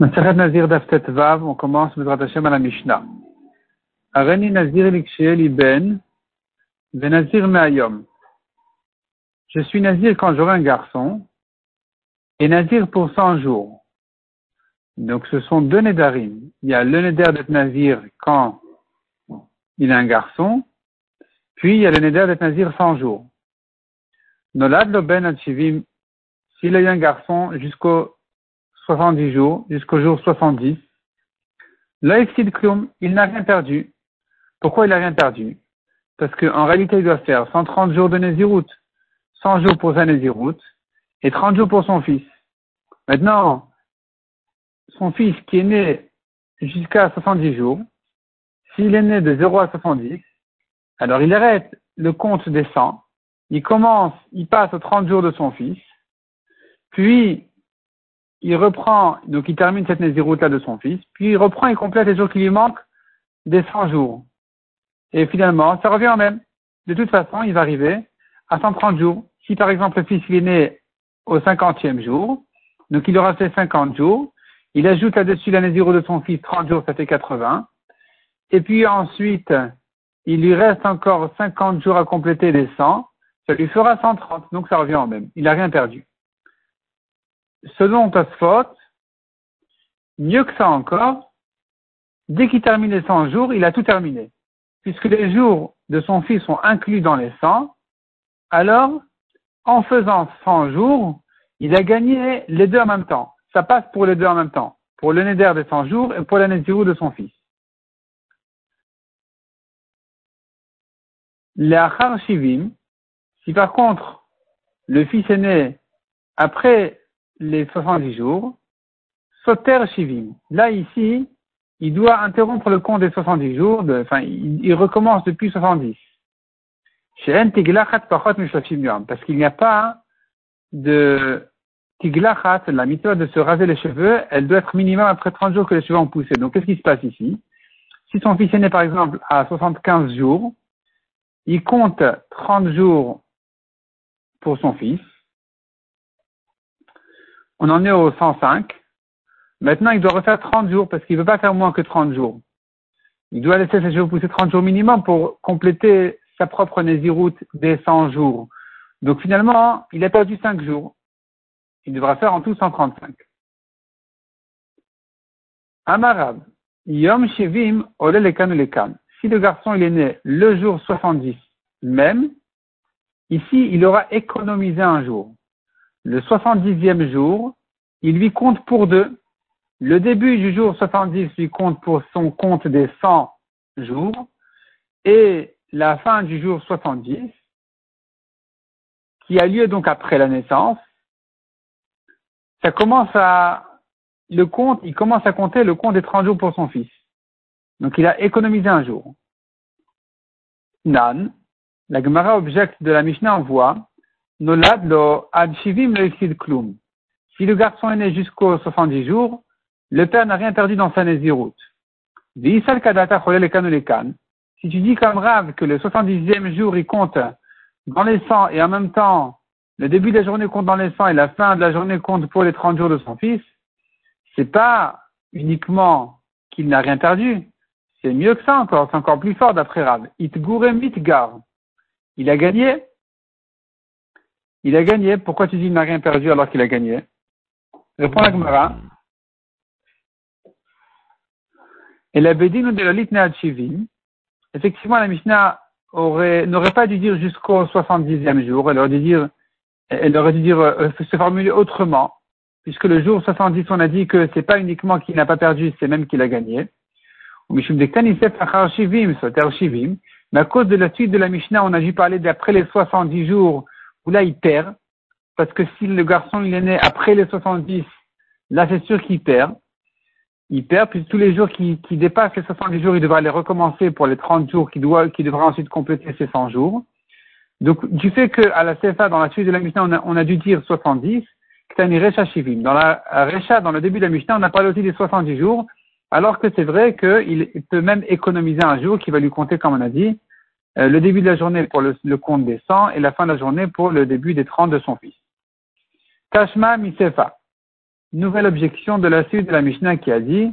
Je suis Nazir quand j'aurai un garçon, et Nazir pour 100 jours. Donc ce sont deux Nedarim. Il y a le Neder d'être Nazir quand il a un garçon, puis il y a le Neder d'être Nazir 100 jours. Nolad lo Ben Adshivim, s'il a eu un garçon jusqu'au 70 jours, jusqu'au jour 70. L'Aexid Klum, il n'a rien perdu. Pourquoi il n'a rien perdu? Parce qu'en réalité, il doit faire 130 jours de Nézirut, 100 jours pour sa Nézirut, et 30 jours pour son fils. Maintenant, son fils qui est né jusqu'à 70 jours, s'il est né de 0 à 70, alors il arrête le compte des 100, il commence, il passe aux 30 jours de son fils, puis il reprend, donc il termine cette Nézirut-là de son fils, puis il reprend et complète les jours qui lui manquent des 100 jours. Et finalement, ça revient en même. De toute façon, il va arriver à 130 jours. Si par exemple le fils est né au 50e jour, donc il aura fait 50 jours, il ajoute là-dessus la Nézirut de son fils, 30 jours, ça fait 80. Et puis ensuite, il lui reste encore 50 jours à compléter les 100, ça lui fera 130, donc ça revient en même. Il n'a rien perdu selon Tosfot, mieux que ça encore, dès qu'il termine les 100 jours, il a tout terminé. Puisque les jours de son fils sont inclus dans les 100, alors, en faisant 100 jours, il a gagné les deux en même temps. Ça passe pour les deux en même temps. Pour le Neder des 100 jours et pour la de son fils. Les Achar Shivim, si par contre, le fils est né après les 70 jours, Soter Shivim. Là, ici, il doit interrompre le compte des 70 jours, enfin, il, recommence depuis 70. Parce qu'il n'y a pas de tiglachat, la méthode de se raser les cheveux, elle doit être minimum après 30 jours que les cheveux ont poussé. Donc, qu'est-ce qui se passe ici? Si son fils est né, par exemple, à 75 jours, il compte 30 jours pour son fils, on en est au 105. Maintenant, il doit refaire 30 jours parce qu'il ne veut pas faire moins que 30 jours. Il doit laisser ses cheveux pousser 30 jours minimum pour compléter sa propre Néziroute des 100 jours. Donc finalement, il a perdu 5 jours. Il devra faire en tout 135. Amarab, Yom Shevim Ole Lekan Lekan. Si le garçon il est né le jour 70 même, ici il aura économisé un jour le 70e jour, il lui compte pour deux. Le début du jour 70 lui compte pour son compte des 100 jours et la fin du jour 70, qui a lieu donc après la naissance, ça commence à, le compte, il commence à compter le compte des 30 jours pour son fils. Donc il a économisé un jour. Nan, la Gemara objecte de la Mishnah envoie ad shivim klum. Si le garçon est né jusqu'aux 70 jours, le père n'a rien perdu dans sa nésiroute. kadata Si tu dis comme Rav que le 70e jour il compte dans les 100 et en même temps le début de la journée compte dans les 100 et la fin de la journée compte pour les 30 jours de son fils, c'est pas uniquement qu'il n'a rien perdu, c'est mieux que ça encore, c'est encore plus fort d'après Rav. Il a gagné il a gagné. Pourquoi tu dis qu'il n'a rien perdu alors qu'il a gagné? Répond la Gemara. Et la Bédine de la Litna effectivement, la Mishnah n'aurait pas dû dire jusqu'au 70e jour. Elle aurait dû dire, elle aurait dû dire, euh, se formuler autrement. Puisque le jour 70, on a dit que c'est pas uniquement qu'il n'a pas perdu, c'est même qu'il a gagné. Mais à cause de la suite de la Mishnah, on a dû parler d'après les 70 jours où là il perd, parce que si le garçon il est né après les 70, là c'est sûr qu'il perd. Il perd, puis tous les jours qui, qui dépassent les 70 jours, il devra les recommencer pour les 30 jours qu'il doit, qui devra ensuite compléter ses 100 jours. Donc, du fait qu'à la CFA, dans la suite de la Mishnah, on a, on a dû dire 70, Ktani Recha Shivim. Dans la Recha, dans le début de la Mishnah, on a parlé aussi des 70 jours, alors que c'est vrai qu'il peut même économiser un jour qui va lui compter, comme on a dit, euh, le début de la journée pour le, compte des 100 et la fin de la journée pour le début des 30 de son fils. Tashma Misefa. nouvelle objection de la suite de la Mishnah qui a dit,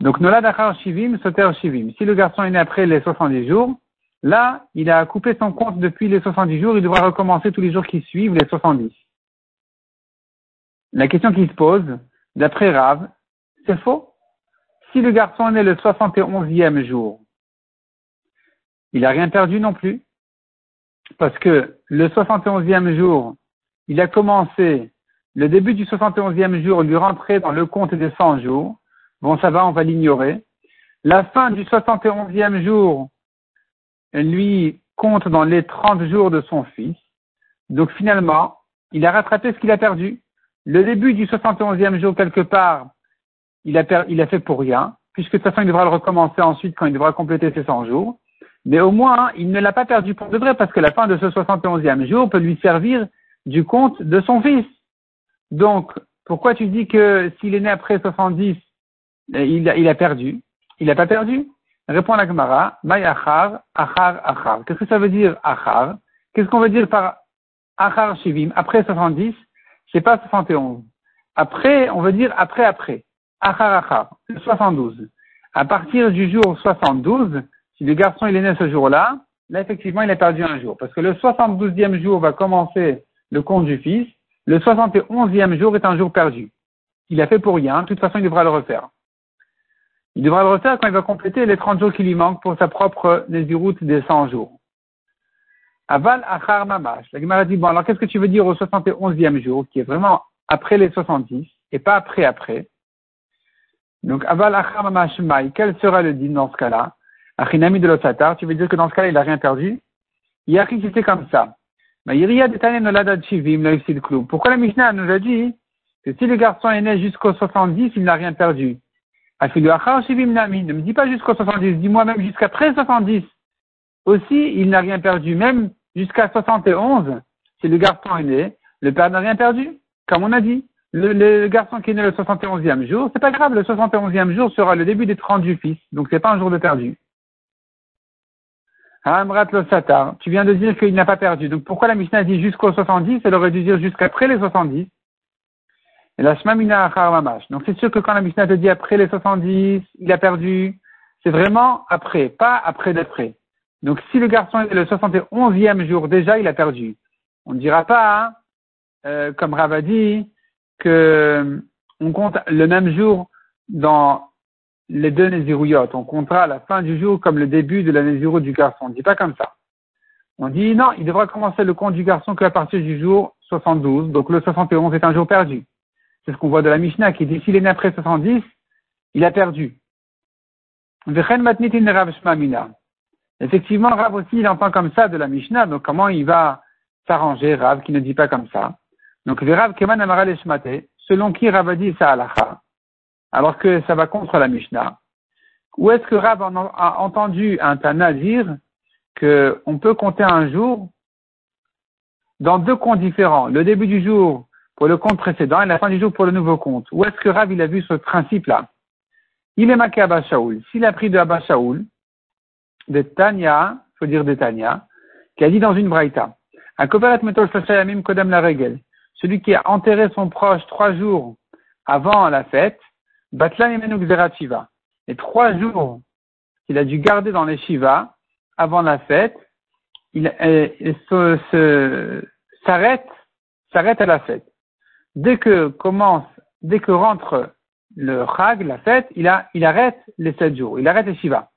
donc Nolad Achar Shivim, Soter Shivim. Si le garçon est né après les 70 jours, là, il a coupé son compte depuis les 70 jours, il devra recommencer tous les jours qui suivent les 70. La question qui se pose, d'après Rav, c'est faux? Si le garçon est né le 71e jour, il n'a rien perdu non plus. Parce que le 71e jour, il a commencé, le début du 71e jour lui rentrait dans le compte des 100 jours. Bon, ça va, on va l'ignorer. La fin du 71e jour, lui compte dans les 30 jours de son fils. Donc finalement, il a rattrapé ce qu'il a perdu. Le début du 71e jour, quelque part, il a, il a fait pour rien, puisque de toute façon, il devra le recommencer ensuite quand il devra compléter ses 100 jours. Mais au moins, il ne l'a pas perdu pour de vrai, parce que la fin de ce 71e jour peut lui servir du compte de son fils. Donc, pourquoi tu dis que s'il est né après 70, eh, il a, il a perdu? Il n'a pas perdu? Répond la Gemara, May achar, achar, achar. Qu'est-ce que ça veut dire achar? Qu'est-ce qu'on veut dire par achar shivim Après 70, c'est pas 71. Après, on veut dire après, après. Achar, achar. 72. À partir du jour 72, le garçon il est né ce jour-là, là effectivement il a perdu un jour. Parce que le 72e jour va commencer le compte du fils, le 71e jour est un jour perdu. Il a fait pour rien, de toute façon il devra le refaire. Il devra le refaire quand il va compléter les 30 jours qui lui manquent pour sa propre route des 100 jours. Aval achar mamash. La Gemara dit, bon, alors qu'est-ce que tu veux dire au 71e jour, qui est vraiment après les 70, et pas après après? Donc, aval achar mamash mai, quel sera le din dans ce cas-là? Achinami de l'Otsatar, tu veux dire que dans ce cas-là, il n'a rien perdu? Yari, c'était comme ça. Pourquoi la Mishnah nous a dit que si le garçon est né jusqu'au 70, il n'a rien perdu? Ne me dis pas jusqu'au 70, dis-moi même jusqu'après 70. Aussi, il n'a rien perdu. Même jusqu'à 71, si le garçon est né, le père n'a rien perdu. Comme on a dit, le, garçon qui est né le 71e jour, c'est pas grave, le 71e jour sera le début des 30 du fils. Donc c'est pas un jour de perdu. Amrat le satar. Tu viens de dire qu'il n'a pas perdu. Donc pourquoi la Mishnah dit jusqu'au 70 Elle aurait dû dire jusqu'après les 70. Et la Shmamina Mamash. Donc c'est sûr que quand la Mishnah te dit après les 70, il a perdu, c'est vraiment après, pas après d'après. Donc si le garçon est le 71e jour, déjà il a perdu. On ne dira pas, hein, euh, comme Ravadi, que on compte le même jour dans les deux Nézirouyotes. On comptera la fin du jour comme le début de la Nézirou du garçon. On ne dit pas comme ça. On dit non, il devra commencer le compte du garçon qu'à partir du jour 72. Donc le 71 est un jour perdu. C'est ce qu'on voit de la Mishnah qui dit s'il est né après 70, il a perdu. Effectivement, Rav aussi, il entend comme ça de la Mishnah, donc comment il va s'arranger, Rav, qui ne dit pas comme ça? Donc, Rav Keman selon qui Rav a dit ça à alors que ça va contre la Mishnah. Ou est-ce que Rav a entendu un Tana dire qu'on peut compter un jour dans deux comptes différents. Le début du jour pour le compte précédent et la fin du jour pour le nouveau compte? Où est-ce que Rav il a vu ce principe-là? Il est marqué Abba Shaoul. S'il a pris de Abba Shaoul, de Tanya, faut dire de Tanya, qui a dit dans une braïta, Kodem la celui qui a enterré son proche trois jours avant la fête, Batlan Yemenu Xerachiva. Et trois jours qu'il a dû garder dans les Shiva avant la fête, il, s'arrête, s'arrête à la fête dès que commence, dès que rentre le Chag, la fête, il, arrête les sept jours, il arrête les Shiva.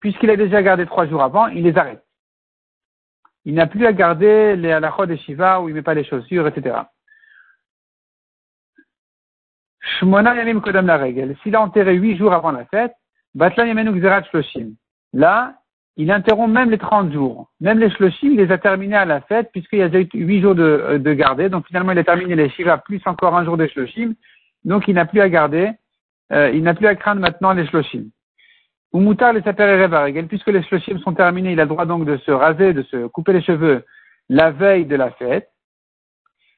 Puisqu'il a déjà gardé trois jours avant, il les arrête. Il n'a plus à garder les halachot des Shiva où il met pas les chaussures, etc. Shmona yamim kodam la règle. S'il a enterré huit jours avant la fête, batlan yamenu gzerat shloshim. Là, il interrompt même les 30 jours. Même les shloshim, il les a terminés à la fête, puisqu'il y a 8 jours de, euh, de garder. Donc finalement, il a terminé les shiva plus encore un jour des shloshim. Donc il n'a plus à garder, euh, il n'a plus à craindre maintenant les shloshim. Ou moutar les saper puisque les shloshim sont terminés, il a le droit donc de se raser, de se couper les cheveux la veille de la fête.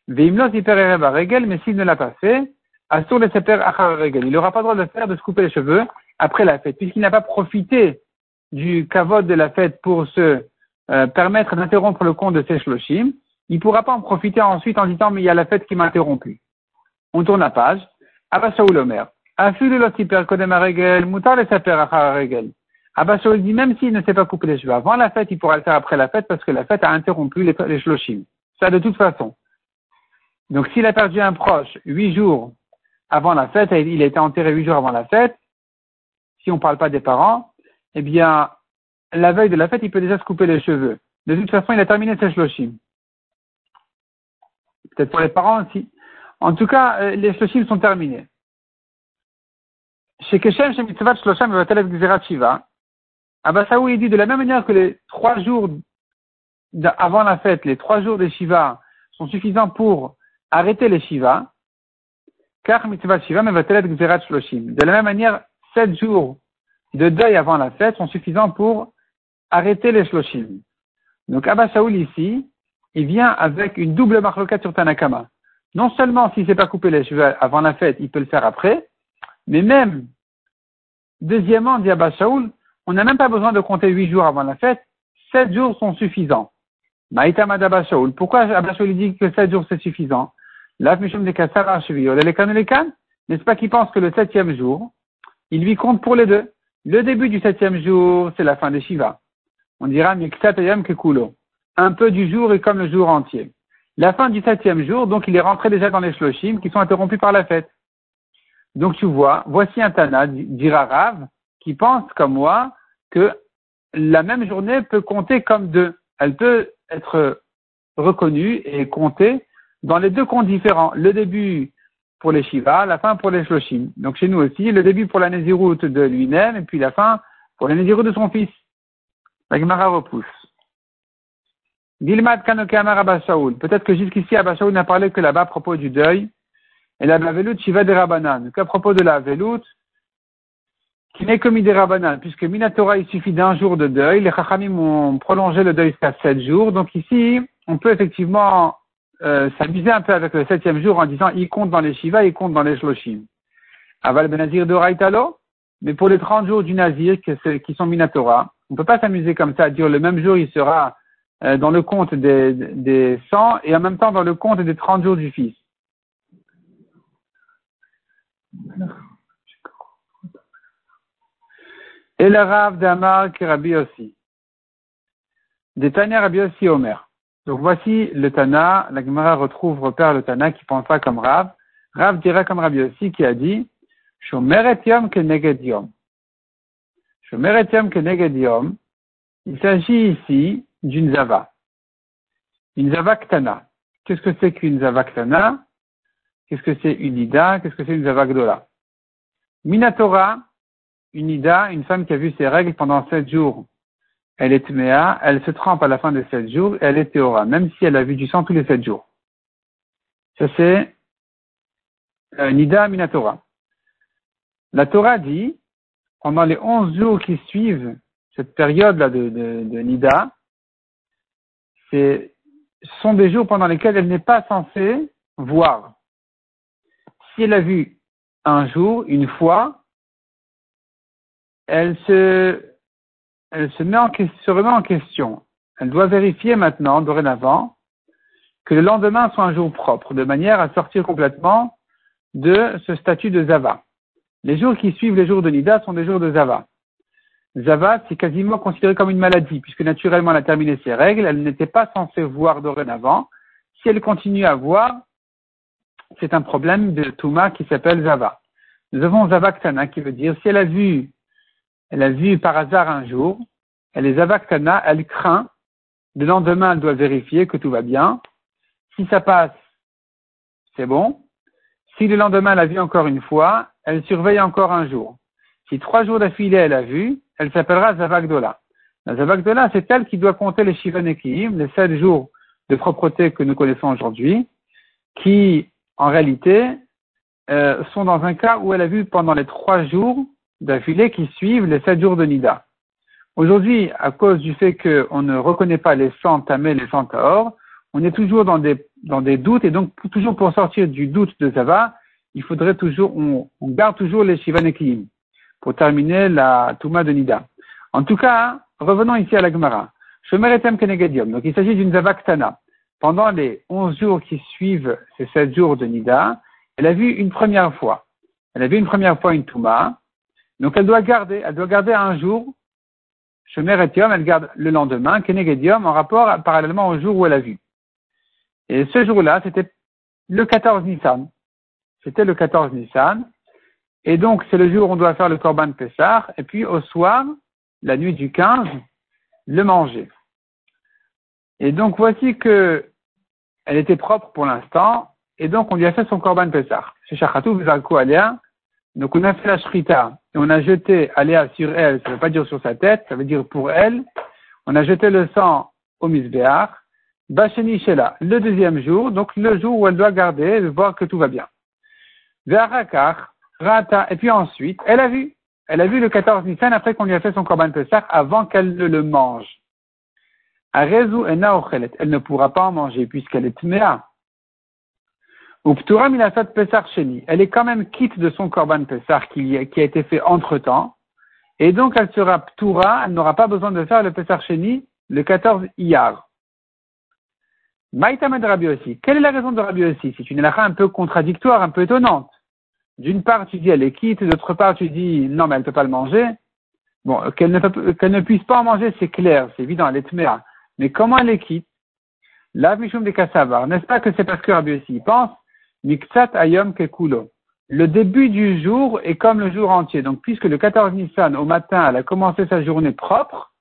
Veimlos regel, mais s'il ne l'a pas fait, les saper Il n'aura pas le droit de le faire, de se couper les cheveux après la fête, puisqu'il n'a pas profité du kavod de la fête pour se euh, permettre d'interrompre le compte de ses shloshim, il ne pourra pas en profiter ensuite en disant mais il y a la fête qui m'a interrompu. On tourne la page. Abba Shaul Omer. Mutar le. Abba Shaul dit, même s'il ne s'est pas coupé les cheveux avant la fête, il pourra le faire après la fête parce que la fête a interrompu les, les shloshim. Ça, de toute façon. Donc, s'il a perdu un proche huit jours avant la fête, il a été enterré huit jours avant la fête, si on ne parle pas des parents, eh bien, la veille de la fête, il peut déjà se couper les cheveux. De toute façon, il a terminé ses shloshim. Peut-être pour les parents aussi. En tout cas, euh, les shloshim sont terminés. Chez Keshem, chez Mitzvah Shlosham, Shiva, Abbasaou, il dit de la même manière que les trois jours avant la fête, les trois jours de Shiva sont suffisants pour arrêter les Shiva, car Mitzvah Shiva, Gzerat Shloshim. De la même manière, sept jours de deuil avant la fête sont suffisants pour arrêter les shloshim. Donc Abba Shaul ici, il vient avec une double marloquette sur Tanakama. Non seulement s'il ne s'est pas coupé les cheveux avant la fête, il peut le faire après, mais même, deuxièmement, dit Abba Shaul, on n'a même pas besoin de compter huit jours avant la fête, sept jours sont suffisants. Maïtamad Abba Shaul. Pourquoi Abba Shaul dit que sept jours c'est suffisant? N'est-ce pas qu'il pense que le septième jour, il lui compte pour les deux. Le début du septième jour, c'est la fin de Shiva. On dira Kekulo. Un peu du jour est comme le jour entier. La fin du septième jour, donc il est rentré déjà dans les shloshim qui sont interrompus par la fête. Donc tu vois, voici un Tana, dira Rav, qui pense comme moi que la même journée peut compter comme deux. Elle peut être reconnue et comptée dans les deux comptes différents. Le début pour les Shiva, la fin pour les Shloshim. Donc chez nous aussi, le début pour la Nézirut de lui-même, et puis la fin pour la Nézirut de son fils. La Gemara repousse. Dilmad Kanokama Abashaoul. Peut-être que jusqu'ici, Abashaoul n'a parlé que là-bas à propos du deuil. Et la Velut Shiva de Rabanan. Qu'à propos de la Velut, qui n'est que des Rabanan, puisque Minatora, il suffit d'un jour de deuil. Les Chachamim ont prolongé le deuil jusqu'à sept jours. Donc ici, on peut effectivement euh, s'amuser un peu avec le septième jour en disant il compte dans les Shiva, il compte dans les Shloshim. Aval Benazir de Raitalo, mais pour les 30 jours du Nazir qui sont Minatora, on ne peut pas s'amuser comme ça à dire le même jour il sera euh, dans le compte des, des 100 et en même temps dans le compte des 30 jours du fils. Et le Rav d'Amar Rabbi aussi. Des Tanya Rabbi aussi Omer. Donc voici le Tana, la Gemara retrouve repère le Tana qui pense pas comme Rav. Rav dira comme Rabbi aussi qui a dit Shomer yom keneged yom. Il s'agit ici d'une zava. Une zava ktana. Qu'est-ce que c'est qu'une zava ktana? Qu'est-ce que c'est une ida? Qu'est-ce que c'est une zava gdola? Minatora, une ida, une femme qui a vu ses règles pendant sept jours elle est tméa, elle se trempe à la fin de sept jours et elle est théora, même si elle a vu du sang tous les sept jours. Ça c'est euh, Nida Minatora. La Torah dit, pendant les onze jours qui suivent cette période-là de, de, Nida, ce sont des jours pendant lesquels elle n'est pas censée voir. Si elle a vu un jour, une fois, elle se elle se, met en, remet en question. Elle doit vérifier maintenant, dorénavant, que le lendemain soit un jour propre, de manière à sortir complètement de ce statut de Zava. Les jours qui suivent les jours de Nida sont des jours de Zava. Zava, c'est quasiment considéré comme une maladie, puisque naturellement elle a terminé ses règles, elle n'était pas censée voir dorénavant. Si elle continue à voir, c'est un problème de Touma qui s'appelle Zava. Nous avons Zava Ktana qui veut dire si elle a vu elle a vu par hasard un jour, elle est avaktana, elle craint, le lendemain elle doit vérifier que tout va bien. Si ça passe, c'est bon. Si le lendemain elle a vu encore une fois, elle surveille encore un jour. Si trois jours d'affilée elle a vu, elle s'appellera Zavagdola. La Zavagdola, c'est elle qui doit compter les Shivanekim, les sept jours de propreté que nous connaissons aujourd'hui, qui, en réalité, euh, sont dans un cas où elle a vu pendant les trois jours d'affilée qui suivent les sept jours de Nida. Aujourd'hui, à cause du fait qu'on ne reconnaît pas les sangs tamés, les sangs on est toujours dans des, dans des doutes et donc toujours pour sortir du doute de Zava, il faudrait toujours, on, garde toujours les Shivanekim pour terminer la Touma de Nida. En tout cas, revenons ici à la Gemara. Shomeretem Kenegadium. Donc il s'agit d'une Zavaktana. Pendant les onze jours qui suivent ces sept jours de Nida, elle a vu une première fois. Elle a vu une première fois une Touma. Donc elle doit garder, elle doit garder un jour. Shemer Etium, elle garde le lendemain, Kenegedium, en rapport parallèlement au jour où elle a vu. Et ce jour-là, c'était le 14 Nissan. C'était le 14 Nissan. Et donc, c'est le jour où on doit faire le Korban Pessah. Et puis, au soir, la nuit du 15, le manger. Et donc, voici que elle était propre pour l'instant. Et donc, on lui a fait son Korban vous Aléa. Donc, on a fait la. Et on a jeté Aléa sur elle. Ça ne veut pas dire sur sa tête. Ça veut dire pour elle. On a jeté le sang au Misbéach. Bacheni Shela. Le deuxième jour. Donc, le jour où elle doit garder, voir que tout va bien. Ve'arakar. Rata. Et puis ensuite, elle a vu. Elle a vu le 14 Nissan après qu'on lui a fait son Korban Pessah avant qu'elle ne le mange. Elle ne pourra pas en manger puisqu'elle est tmea. Uptura milasat Pesach sheni. Elle est quand même quitte de son Korban Pessah qui, a été fait entre temps. Et donc elle sera ptura, elle n'aura pas besoin de faire le Pesach sheni le 14 Iyar. Maïtamed Rabbi aussi. Quelle est la raison de Rabbi aussi C'est une halakha un peu contradictoire, un peu étonnante. D'une part, tu dis elle est quitte, d'autre part, tu dis non, mais elle ne peut pas le manger. Bon, qu'elle ne, ne puisse pas en manger, c'est clair, c'est évident, elle est tmea. Mais comment elle est quitte? La Mishum de Kassavar. N'est-ce pas que c'est parce que Rabbi aussi pense? Ayom Kekulo. Le début du jour est comme le jour entier. Donc, puisque le 14 Nissan, au matin, elle a commencé sa journée propre,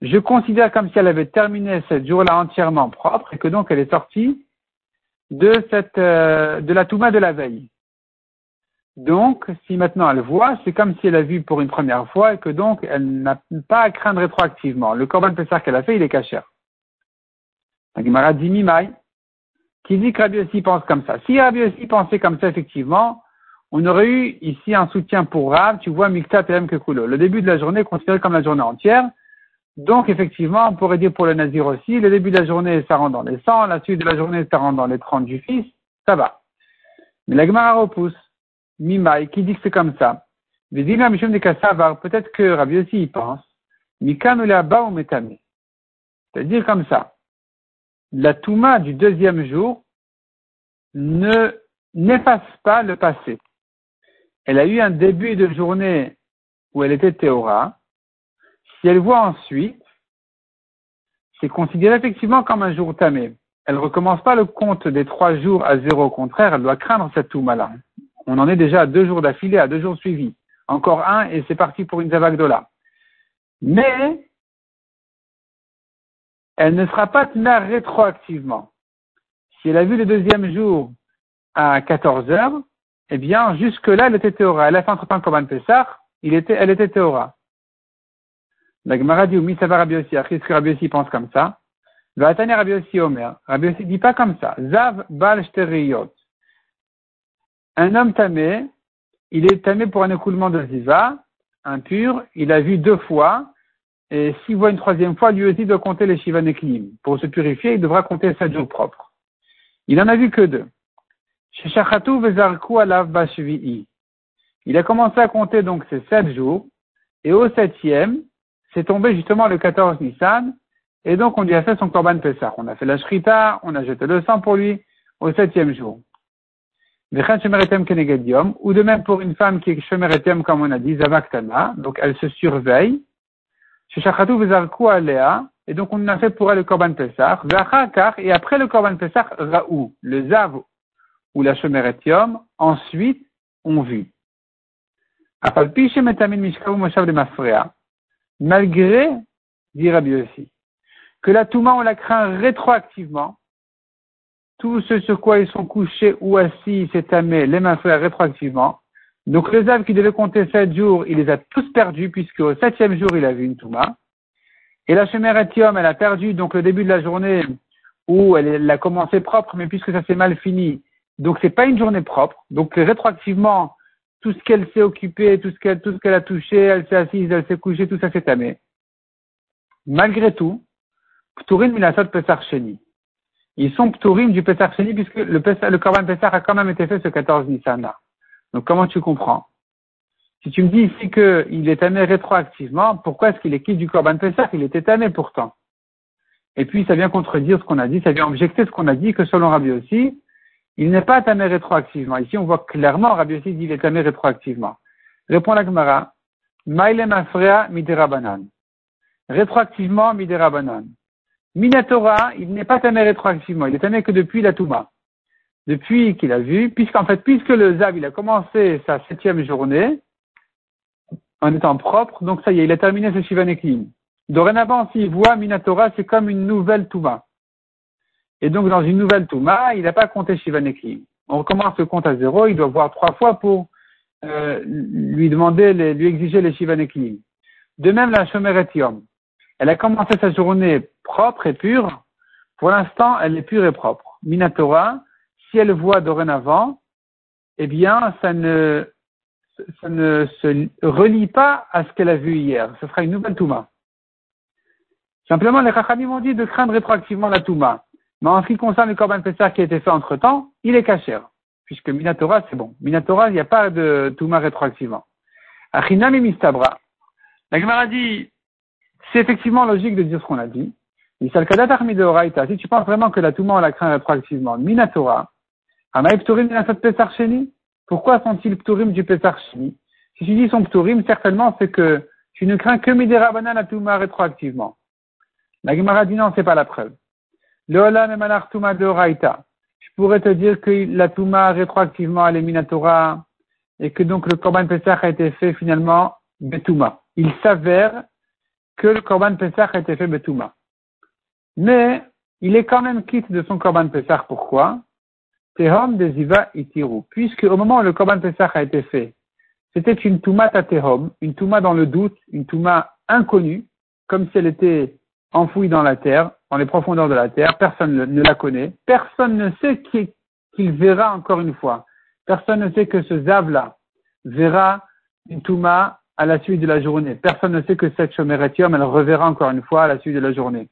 je considère comme si elle avait terminé cette jour-là entièrement propre et que donc elle est sortie de cette, euh, de la Touma de la veille. Donc, si maintenant elle voit, c'est comme si elle a vu pour une première fois et que donc elle n'a pas à craindre rétroactivement. Le Corban Pessah qu'elle a fait, il est caché. La Gemara dit qui dit que Rabbi aussi pense comme ça. Si Rabbi aussi pensait comme ça, effectivement, on aurait eu ici un soutien pour Rav, tu vois, Miktat et Kekulo. Le début de la journée est considéré comme la journée entière. Donc, effectivement, on pourrait dire pour le Nazir aussi, le début de la journée, ça rentre dans les 100, la suite de la journée, ça rentre dans les 30 du fils, ça va. Mais la Gemara repousse. Mimai, qui dit que c'est comme ça? Peut-être que Rabbi aussi y pense. C'est-à-dire comme ça. La Touma du deuxième jour ne n'efface pas le passé. Elle a eu un début de journée où elle était Théora. Si elle voit ensuite, c'est considéré effectivement comme un jour tamé. Elle ne recommence pas le compte des trois jours à zéro. Au contraire, elle doit craindre cette Touma-là. On en est déjà à deux jours d'affilée, à deux jours suivis. Encore un et c'est parti pour une Zavagdola. Mais, elle ne sera pas tenue rétroactivement. Si elle a vu le deuxième jour à 14 heures, eh bien, jusque-là, elle était théora. Elle a fait entre-temps comme un Pessah, elle était théora. La Gemara dit, oui, ça va Rabbi aussi. Après, ce que Rabbi aussi pense comme ça? Va Rabbi aussi Omer. Rabbi aussi dit pas comme ça. Zav bal shteriyot un homme tamé, il est tamé pour un écoulement de ziva, impur, il a vu deux fois, et s'il voit une troisième fois, lui aussi doit compter les shivaneklim. Pour se purifier, il devra compter sept jours propres. Il en a vu que deux. Il a commencé à compter donc ces sept jours, et au septième, c'est tombé justement le 14 Nissan, et donc on lui a fait son korban Pessah. On a fait la shrita, on a jeté le sang pour lui au septième jour ou de même pour une femme qui est shemeretem, comme on a dit, zavaktana, donc elle se surveille, et donc on a fait pour elle le korban pesach, et après le korban pesach, raou, le zav ou la shemeretium, ensuite on vu. Malgré, dit Rabbi aussi, que la Touma on la craint rétroactivement, tout ce sur quoi ils sont couchés ou assis tamé, les frères rétroactivement. Donc les âmes qui devaient compter sept jours, il les a tous perdus puisque au septième jour il a vu une Touma. Et la Shemeretium, elle a perdu donc le début de la journée où elle, a commencé propre, mais puisque ça s'est mal fini, donc c'est pas une journée propre. Donc rétroactivement, tout ce qu'elle s'est occupé, tout ce qu'elle, a touché, elle s'est assise, elle s'est couchée, tout ça s'est tamé. Malgré tout, Pturin Milasot Pesach Sheni ils sont ptourim du Pesach Sheni puisque le, Pesach, le Pesach a quand même été fait ce 14 Nissan Donc comment tu comprends? Si tu me dis ici qu'il est tamé rétroactivement, pourquoi est-ce qu'il est quitte du Korban Pesach Il était tamé pourtant. Et puis ça vient contredire ce qu'on a dit, ça vient objecter ce qu'on a dit que selon Rabbi aussi, il n'est pas tamé rétroactivement. Ici, on voit clairement, Rabbi Yossi dit il est tamé rétroactivement. Répond la Gemara, Maïlem Afrea Miderabanan. Rétroactivement, Miderabanan. Minatora, il n'est pas tamé rétroactivement, il est tamé que depuis la Touma. Depuis qu'il a vu, puisqu'en fait, puisque le Zab, il a commencé sa septième journée, en étant propre, donc ça y est, il a terminé ce Shivan Dorénavant, s'il voit Minatora, c'est comme une nouvelle Touma. Et donc, dans une nouvelle Touma, il n'a pas compté Shivan On recommence le compte à zéro, il doit voir trois fois pour euh, lui demander, lui exiger les Shivan De même, la Shomeret Elle a commencé sa journée propre et pure. Pour l'instant, elle est pure et propre. Minatora, si elle voit dorénavant, eh bien, ça ne, ça ne se relie pas à ce qu'elle a vu hier. Ce sera une nouvelle Touma. Simplement, les Chachamim ont dit de craindre rétroactivement la Touma. Mais en ce qui concerne le Corban Pessah qui a été fait entre temps, il est caché. Puisque Minatora, c'est bon. Minatora, il n'y a pas de Touma rétroactivement. Achinam et Mistabra. La Gemara dit, c'est effectivement logique de dire ce qu'on a dit. Si tu penses vraiment que la Touma, on la craint rétroactivement, Minatora, pourquoi sont-ils Pturim du Pesach Si tu dis son Pturim, certainement c'est que tu ne crains que Midera la Touma rétroactivement. La Gemara dit non, c'est pas la preuve. Le Olam Emanar Touma de Oraita. Je pourrais te dire que la Touma rétroactivement à l'Eminatora et que donc le Korban Pesach a été fait finalement Betouma. Il s'avère que le Korban Pesach a été fait Betouma. Mais il est quand même quitte de son Korban Pesach. Pourquoi? Tehom de Ziva Itiru. Puisque au moment où le Korban Pesach a été fait, c'était une Touma une Touma dans le doute, une Touma inconnue, comme si elle était enfouie dans la terre, dans les profondeurs de la terre, personne ne la connaît, personne ne sait qu'il verra encore une fois. Personne ne sait que ce Zav-là verra une Touma à la suite de la journée. Personne ne sait que cette Shomeretium, elle reverra encore une fois à la suite de la journée.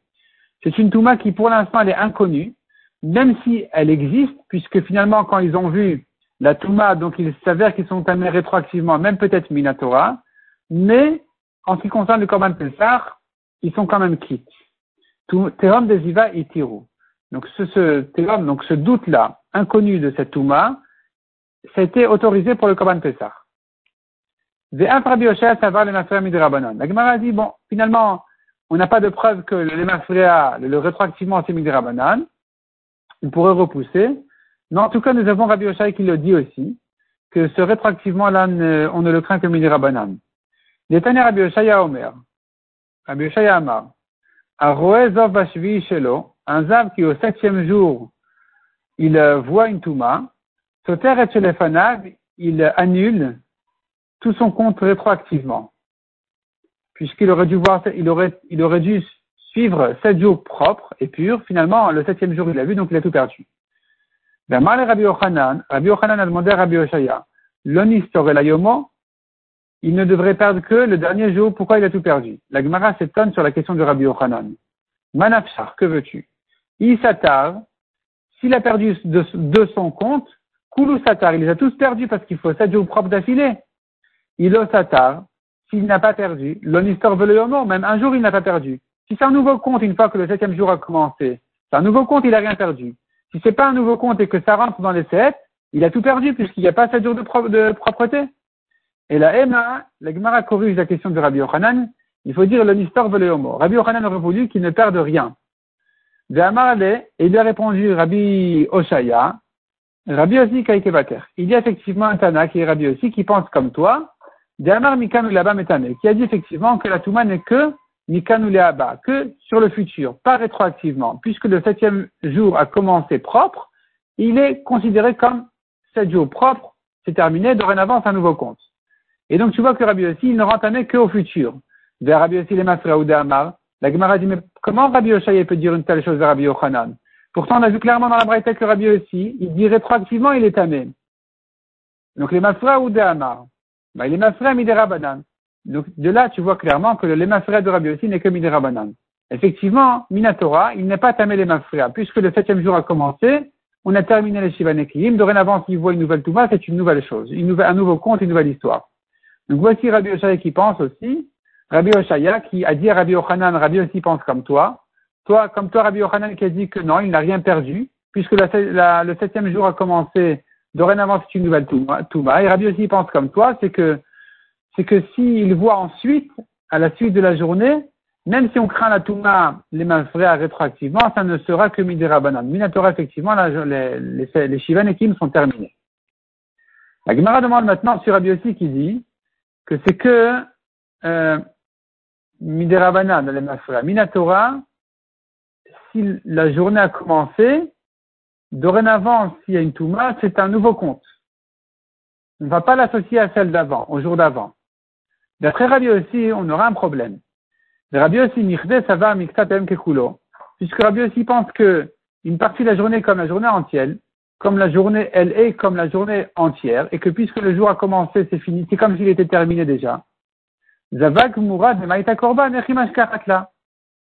C'est une Touma qui, pour l'instant, elle est inconnue, même si elle existe, puisque finalement, quand ils ont vu la Touma, donc il s'avère qu'ils sont amenés rétroactivement, même peut-être Minatora, mais en ce qui concerne le Korban Pessah, ils sont quand même quittes. Thérum des Iva et Tirou. Donc ce, ce donc ce doute-là, inconnu de cette Touma, été autorisé pour le Korban Pessah. La Gemara dit, bon, finalement, on n'a pas de preuve que le le, rétroactivement, c'est Midrabanan. On pourrait repousser. Mais en tout cas, nous avons Rabbi Oshai qui le dit aussi, que ce rétroactivement-là, on ne le craint que Midrabanan. L'éternel Rabbi Oshai Omer. Rabbi Yoshaya Amar, un zav qui au septième jour, il euh, voit une touma, Soter et il annule tout son compte rétroactivement. Puisqu'il aurait dû voir, il aurait, il aurait dû suivre sept jours propres et purs. Finalement, le septième jour, il l'a vu, donc il a tout perdu. Rabbi Yochanan, Rabbi Yochanan a demandé à Rabbi Yoshaya, yomo, il ne devrait perdre que le dernier jour. Pourquoi il a tout perdu? La Gemara s'étonne sur la question de Rabbi Yochanan. Manafshar, que veux-tu? Isatar, s'il a perdu de, son compte, Kulu Satar, il les a tous perdus parce qu'il faut sept jours propres d'affilée. Ilo Satar, s'il n'a pas perdu, l'onistor veut le même un jour il n'a pas perdu. Si c'est un nouveau compte une fois que le septième jour a commencé, c'est un nouveau compte, il n'a rien perdu. Si c'est pas un nouveau compte et que ça rentre dans les sept, il a tout perdu puisqu'il n'y a pas sept jours de, de propreté. Et la Emma, la Gemara corrige la question de Rabbi Yochanan, il faut dire le nistor homo. Rabbi Yochanan aurait voulu qu'il ne perde rien. et il a répondu Rabbi Oshaya, Rabbi aussi Kaikebater. Il y a effectivement un Tana qui est Rabbi aussi qui pense comme toi, Amar Mikanu Metane, qui a dit effectivement que la Touma n'est que que sur le futur, pas rétroactivement, puisque le septième jour a commencé propre, il est considéré comme sept jours propres, c'est terminé, dorénavant c'est un nouveau compte. Et donc tu vois que Rabbi Yossi, il ne rentamait qu'au futur. Vers Rabbi Yossi, les ou Amar. La Gemara dit, mais comment Rabbi Yossi peut dire une telle chose à Rabbi Yochanan? Pourtant, on a vu clairement dans la Braïta que Rabbi Yossi, il dit rétroactivement, il est tamé. Donc les Mafra ou Amar. Bah, il est Mafra Midera Donc de là, tu vois clairement que le Lemafra de Rabbi Yossi n'est que Midera Effectivement, Minatora, il n'est pas tamé les Mafra. Puisque le septième jour a commencé, on a terminé les Shivaneklim. Dorénavant, s'il voit une nouvelle Touma, c'est une nouvelle chose. Une nouvelle, un nouveau conte, une nouvelle histoire. Donc voici Rabbi Oshaya qui pense aussi. Rabbi Oshaya qui a dit à Rabbi Ochanan, Rabbi aussi pense comme toi. Toi, comme toi, Rabbi Ochanan qui a dit que non, il n'a rien perdu. puisque le septième jour a commencé, dorénavant c'est une nouvelle Touma. Et Rabbi aussi pense comme toi, c'est que, c'est que s'il voit ensuite, à la suite de la journée, même si on craint la Touma, les frères rétroactivement, ça ne sera que Midera Banan. Minatora, effectivement, les, les, Shivan et Kim sont terminés. La Gemara demande maintenant sur Rabbi qui dit que c'est que euh, Midera Banan, les Mafra. Minatora, si la journée a commencé, dorénavant, s'il y a une Touma, c'est un nouveau compte. On ne va pas l'associer à celle d'avant, au jour d'avant. D'après Rabbi aussi, on aura un problème. Rabbi aussi, ça va kekulo. Puisque Rabbi aussi pense que une partie de la journée comme la journée entière, comme la journée, elle est comme la journée entière, et que puisque le jour a commencé, c'est fini, c'est comme s'il était terminé déjà. Zavak Mourad Maïta Korban,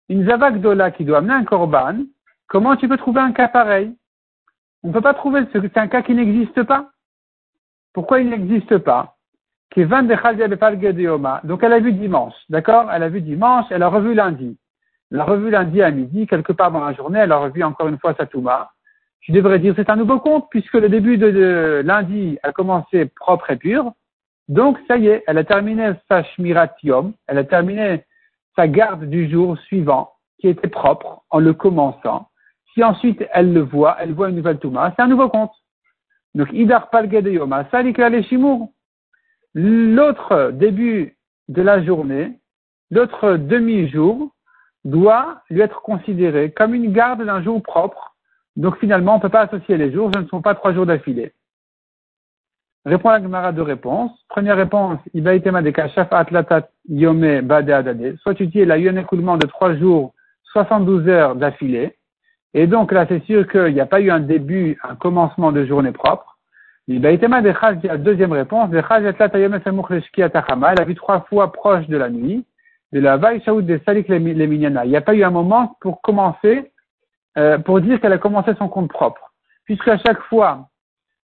Une Zavak Dola qui doit amener un Korban, comment tu peux trouver un cas pareil? On ne peut pas trouver, c'est un cas qui n'existe pas. Pourquoi il n'existe pas? Donc elle a vu dimanche, d'accord? Elle a vu dimanche, elle a revu lundi. Elle a revu lundi à midi, quelque part dans la journée, elle a revu encore une fois sa Touma. Je devrais dire c'est un nouveau compte, puisque le début de, lundi a commencé propre et pur. Donc ça y est, elle a terminé sa Shmiratium, elle a terminé sa garde du jour suivant, qui était propre, en le commençant. Si ensuite elle le voit, elle voit une nouvelle Touma, c'est un nouveau compte. Donc, Idar Palge de Yoma, Shimour l'autre début de la journée, l'autre demi-jour, doit lui être considéré comme une garde d'un jour propre. Donc finalement, on ne peut pas associer les jours, ce ne sont pas trois jours d'affilée. Répond la Gemara de réponses. Première réponse, Ibaïtema de Kashaf Atlatat Yome Bade. Soit tu dis, il a eu un écoulement de trois jours, 72 heures d'affilée. Et donc là, c'est sûr qu'il n'y a pas eu un début, un commencement de journée propre. Il a deuxième réponse, elle a vu trois fois proche de la nuit, de la des salik les Il n'y a pas eu un moment pour commencer, euh, pour dire qu'elle a commencé son compte propre. Puisqu'à chaque fois,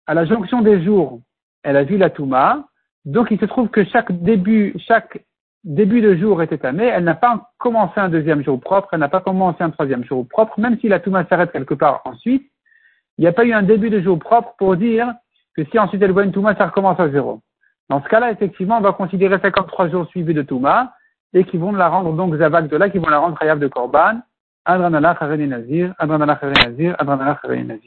à la jonction des jours, elle a vu la Touma, donc il se trouve que chaque début, chaque début de jour était amé, elle n'a pas commencé un deuxième jour propre, elle n'a pas commencé un troisième jour propre, même si la Touma s'arrête quelque part ensuite, il n'y a pas eu un début de jour propre pour dire que si ensuite elle voit une Touma, ça recommence à zéro. Dans ce cas-là, effectivement, on va considérer ça comme trois jours suivis de Touma, et qui vont la rendre donc Zavak de là, qui vont la rendre Hayav de Korban, Adranallah Nazir, Adranallah Nazir, Adranallah Nazir.